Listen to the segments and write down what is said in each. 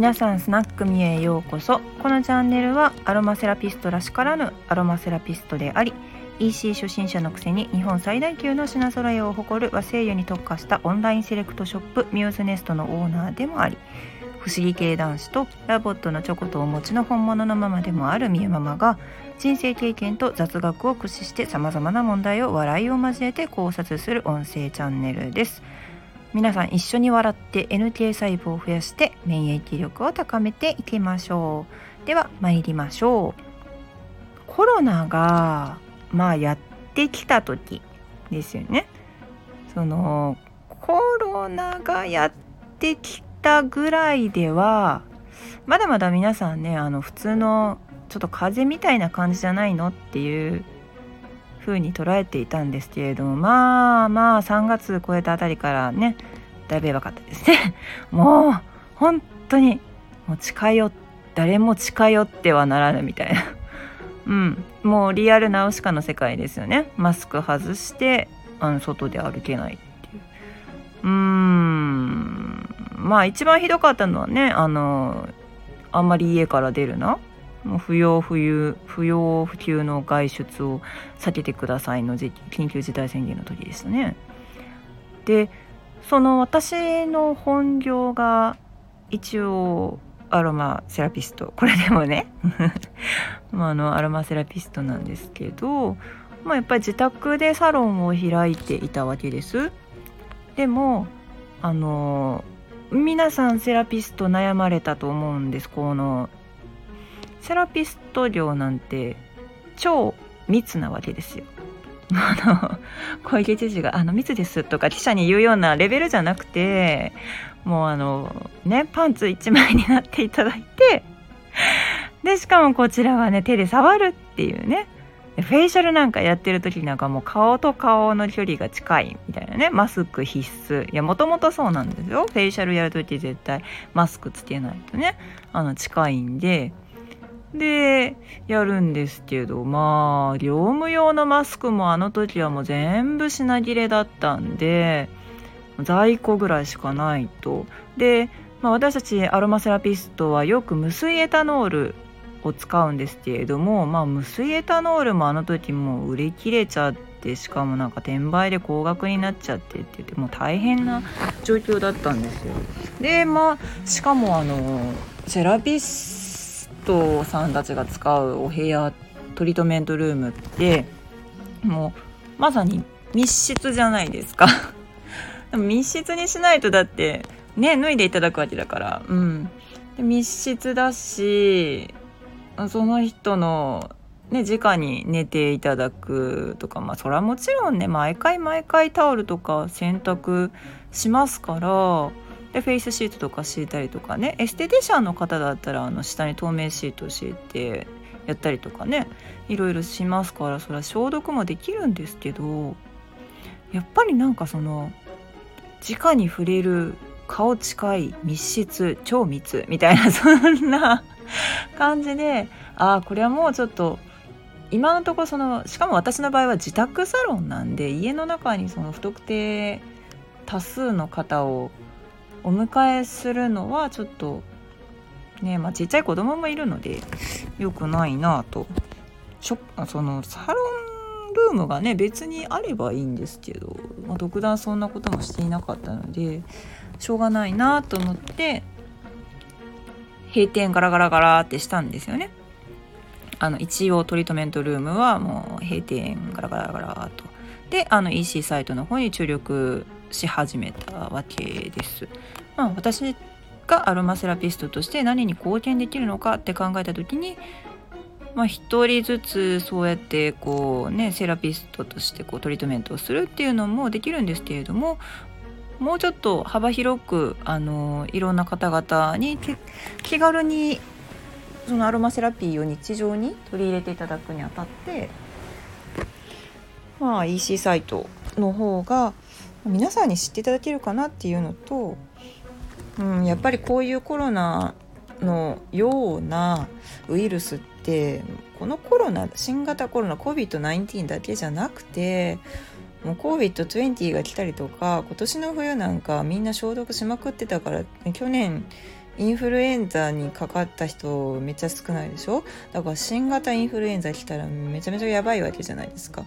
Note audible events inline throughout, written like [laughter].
皆さんスナックみゆへようこそこのチャンネルはアロマセラピストらしからぬアロマセラピストであり EC 初心者のくせに日本最大級の品揃えを誇る和製油に特化したオンラインセレクトショップミューズネストのオーナーでもあり不思議系男子とラボットのチョコとお餅の本物のママでもあるみゆママが人生経験と雑学を駆使してさまざまな問題を笑いを交えて考察する音声チャンネルです。皆さん一緒に笑って NK 細胞を増やして免疫力を高めていきましょう。では参りましょう。コロナがまあやってきた時ですよね。そのコロナがやってきたぐらいではまだまだ皆さんねあの普通のちょっと風邪みたいな感じじゃないのっていう風に捉えていたんですけれどもまあまあ3月超えたあたりからねだいぶやばかったですね。[laughs] もう本当にもう近寄誰も近寄ってはならぬみたいな。うん。もうリアルナウシカの世界ですよね。マスク外してあの外で歩けないっていう。うーん。まあ一番ひどかったのはねあのあんまり家から出るな。もう不要不急不要不急の外出を避けてくださいの緊急事態宣言の時でしたね。でその私の本業が一応アロマセラピストこれでもね [laughs] まあ、あのアロマセラピストなんですけど、まあ、やっぱり自宅でサロンを開いていたわけです。でもあの皆さんセラピスト悩まれたと思うんですこのセラピスト業なんて超密なわけですよ。[laughs] あの小池知事が「あの密です」とか記者に言うようなレベルじゃなくてもうあのねパンツ1枚になっていただいてでしかもこちらはね手で触るっていうねフェイシャルなんかやってる時なんかもう顔と顔の距離が近いみたいなねマスク必須いやもともとそうなんですよフェイシャルやる時絶対マスクつけないとねあの近いんででやるんですけどまあ業務用のマスクもあの時はもう全部品切れだったんで在庫ぐらいしかないとで、まあ、私たちアロマセラピストはよく無水エタノールを使うんですけれども、まあ、無水エタノールもあの時もう売り切れちゃってしかもなんか転売で高額になっちゃってって言ってもう大変な状況だったんですよ。でまあしかもあのセラピストさんたちが使うお部屋トリートメントルームってもうまさに密室じゃないですか。[laughs] でも密室にしないとだってね脱いでいただくわけだから。うん。で密室だしその人のね直に寝ていただくとかまあそれはもちろんね毎回毎回タオルとか洗濯しますからでフェイスシートとか敷いたりとかね。エステティシャンの方だったらあの下に透明シートを敷いてやったりとかね。いろいろしますからそれは消毒もできるんですけどやっぱりなんかその直に触れる顔近い密室超密みたいな [laughs] そんな感じでああこれはもうちょっと今のところそのしかも私の場合は自宅サロンなんで家の中にその不特定多数の方をお迎えするのはちょっとねまあちっちゃい子供もいるので良くないなとそのサロンルームがね別にあればいいんですけど、まあ、特段そんなこともしていなかったのでしょうがないなと思って閉店ガラガラガラってしたんですよね。あの一応トリートメントルームはもう閉店ガラガラガラと。であの EC サイトの方に注力し始めたわけです。まあ、私がアロマセラピストとして何に貢献できるのかって考えた時にまあ、一人ずつそうやってこうねセラピストとしてこうトリートメントをするっていうのもできるんですけれどももうちょっと幅広くあのいろんな方々に気軽にそのアロマセラピーを日常に取り入れていただくにあたってまあ EC サイトの方が皆さんに知っていただけるかなっていうのと、うん、やっぱりこういうコロナのようなウイルスってこのコロナ新型コロナ COVID-19 だけじゃなくてもう COVID-20 が来たりとか今年の冬なんかみんな消毒しまくってたから去年インフルエンザにかかった人めっちゃ少ないでしょ？だから新型インフルエンザ来たらめちゃめちゃやばいわけじゃないですか。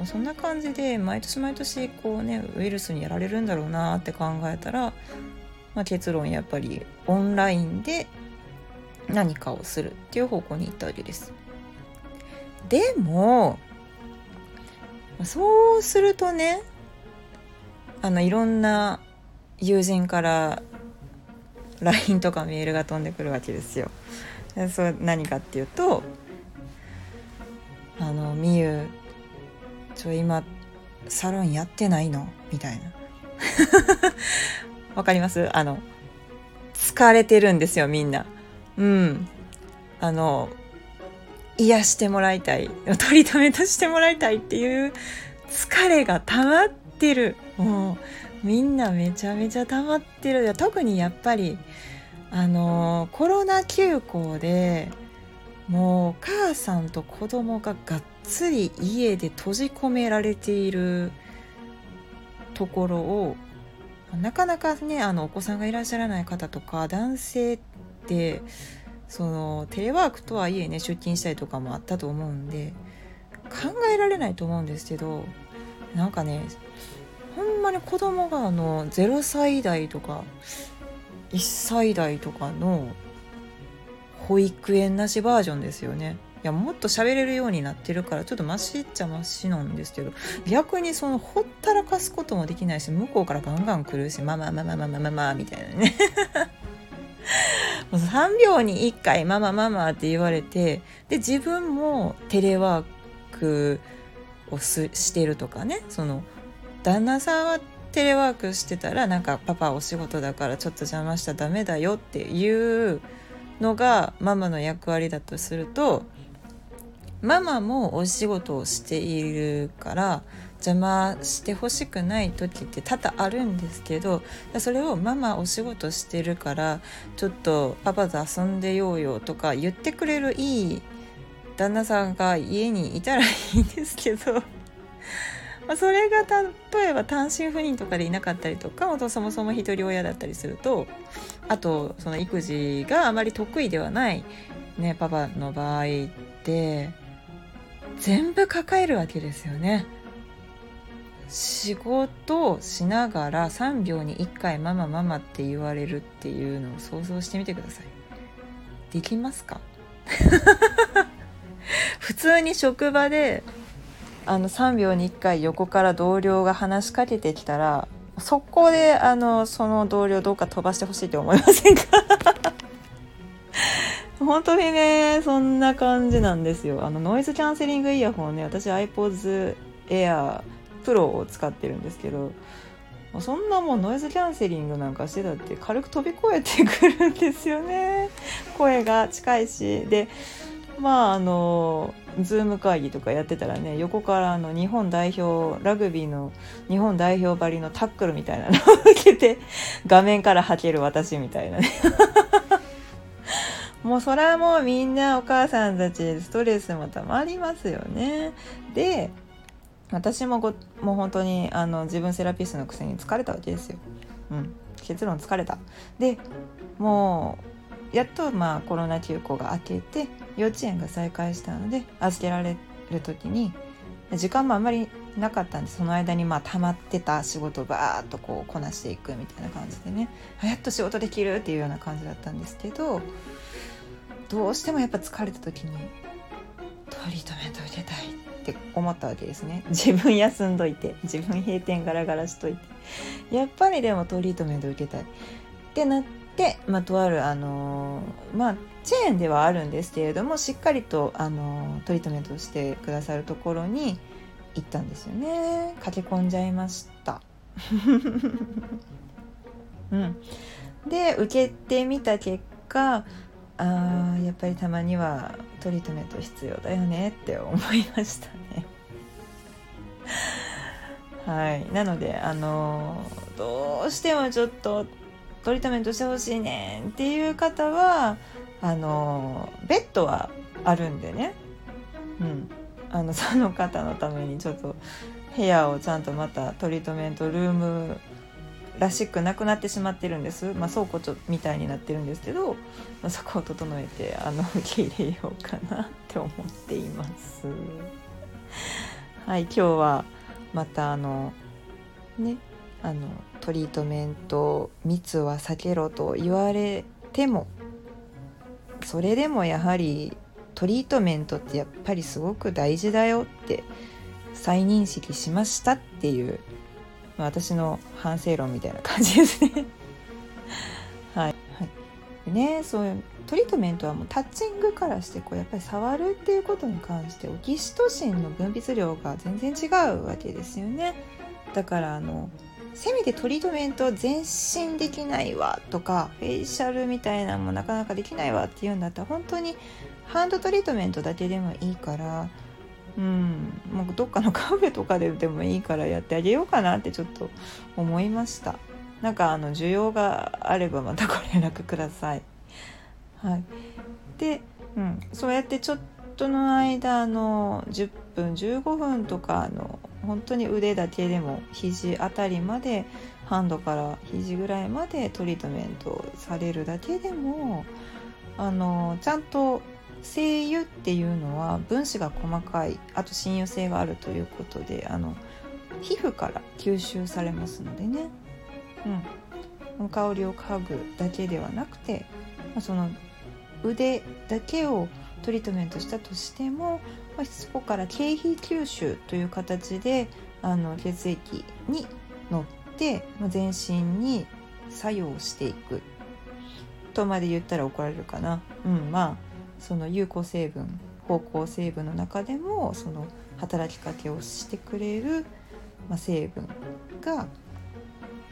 もうそんな感じで毎年毎年こうねウイルスにやられるんだろうなって考えたら、まあ、結論やっぱりオンラインで何かをするっていう方向に行ったわけです。でもそうするとねあのいろんな友人から LINE とかメールが飛んでくるわけですよ。そう何かっていうと「あのみゆちょ今サロンやってないの?」みたいな。[laughs] わかります？あの疲れてるんですよみんな。うん。あの癒してもらいたいトリートメントしてもらいたいっていう疲れが溜まってるもうみんなめちゃめちゃ溜まってる特にやっぱりあのコロナ休校でもう母さんと子供ががっつり家で閉じ込められているところをなかなかねあのお子さんがいらっしゃらない方とか男性ってそのテレワークとはいえね出勤したりとかもあったと思うんで考えられないと思うんですけどなんかねほんまに子供があの0歳代とか1歳代とかの保育園なしバージョンですよね。いやもっと喋れるようになってるからちょっとマシっちゃマシなんですけど逆にそのほったらかすこともできないし向こうからガンガン来るしまあまあまあまあまあまあまあ、みたいなね [laughs] もう3秒に1回「ママママ」って言われてで自分もテレワークをすしてるとかねその旦那さんはテレワークしてたらなんかパパお仕事だからちょっと邪魔しちゃダメだよっていうのがママの役割だとするとママもお仕事をしているから邪魔してほしくない時って多々あるんですけどそれをママお仕事してるからちょっとパパと遊んでようよとか言ってくれるいい旦那さんが家にいたらいいんですけど [laughs] ま、それが例えば単身赴任とかでいなかったりとかそもそも一人親だったりするとあとその育児があまり得意ではない、ね、パパの場合って全部抱えるわけですよね。仕事をしながら3秒に1回ママママって言われるっていうのを想像してみてください。できますか？[laughs] 普通に職場であの3秒に1回横から同僚が話しかけてきたら速攻であのその同僚どうか飛ばしてほしいと思いませんか？[laughs] 本当にねそんな感じなんですよ。あのノイズキャンセリングイヤホンね私 iPods Air Pro を使ってるんですけどそんなもんノイズキャンセリングなんかしてたって軽く飛び越えてくるんですよね。声が近いし。でまああのズーム会議とかやってたらね横からあの日本代表ラグビーの日本代表ばりのタックルみたいなのを受けて画面からはける私みたいなねもうそれはもうみんなお母さんたちストレスもたまりますよねで私もごもう本当にあの自分セラピストのくせに疲れたわけですよ。うん、結論疲れた。でもうやっとまあコロナ休校が明けて幼稚園が再開したので預けられる時に時間もあんまりなかったんでその間にまあ溜まってた仕事をバーッとこうこなしていくみたいな感じでねやっと仕事できるっていうような感じだったんですけどどうしてもやっぱ疲れた時にトリートメント受けたいって思ったわけですね。[laughs] 自分休んどいて自分閉店ガラガラしといて。やっぱりでもトリートメント受けたい。ってなってで、まあ、とある、あのまあ、チェーンではあるんですけれどもしっかりと、あのトリートメントしてくださるところに行ったんですよね。駆け込んじゃいました。[laughs] うん。で受けてみた結果あやっぱりたまにはトリートメント必要だよねって思いましたね。はい。なのであのどうしてもちょっとトリートメントしてほしいねんっていう方はあのベッドはあるんでね、うん、あのその方のためにちょっと部屋をちゃんとまたトリートメントルームらしくなくなってしまってるんです、まあ、倉庫ちょみたいになってるんですけど、まあ、そこを整えてあの [laughs] 受け入れようかなって思っています。はい今日はまたあのねあのトリートメント密は避けろと言われてもそれでもやはりトリートメントってやっぱりすごく大事だよって再認識しましたっていう、まあ、私の反省論みたいな感じですね。はい、はい、ねそういうトリートメントはもうタッチングからしてこうやっぱり触るっていうことに関してオキシトシンの分泌量が全然違うわけですよね。だからあのせめてトリートメント全身できないわとかフェイシャルみたいなのもなかなかできないわっていうんだったら本当にハンドトリートメントだけでもいいからうんもうどっかのカフェとかででもいいからやってあげようかなってちょっと思いました。なんかあの需要があればまたご連絡ください。はい。で、うん、そうやってちょっとの間の10分15分とかの本当に腕だけでも肘あたりまでハンドから肘ぐらいまでトリートメントされるだけでもあのちゃんと精油っていうのは分子が細かいあと親油性があるということであの皮膚から吸収されますのでね、うん、香りを嗅ぐだけではなくてその腕だけをトリートメントしたとしても、まあ、そこから経皮吸収という形であの血液に乗って、まあ、全身に作用していくとまで言ったら怒られるかな。うんまあその有効成分芳香成分の中でもその働きかけをしてくれる、まあ、成分が、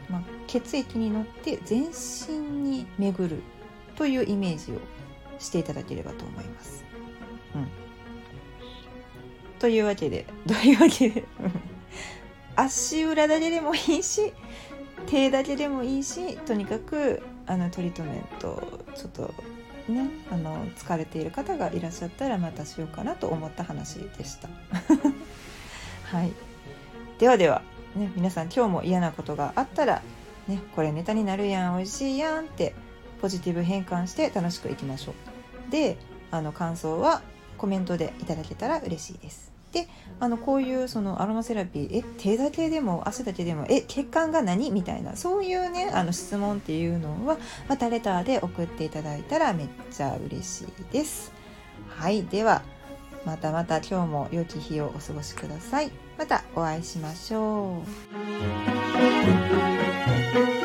まあ、血液に乗って全身に巡るというイメージをしていただければと思います。うん、というわけでどういうわけで足裏だけでもいいし手だけでもいいしとにかくあのトリートメントちょっとねあの疲れている方がいらっしゃったらまたしようかなと思った話でした。[laughs] はい、ではでは、ね、皆さん今日も嫌なことがあったら、ね、これネタになるやん美味しいやんってポジティブ変換して楽しくいきましょう。であの感想はコメントでいただけたら嬉しいです。であのこういうそのアロマセラピーえ手だけでも汗だけでもえ血管が何みたいなそういうねあの質問っていうのはまたレターで送っていただいたらめっちゃ嬉しいです。はいではまたまた今日も良き日をお過ごしください。またお会いしましょう。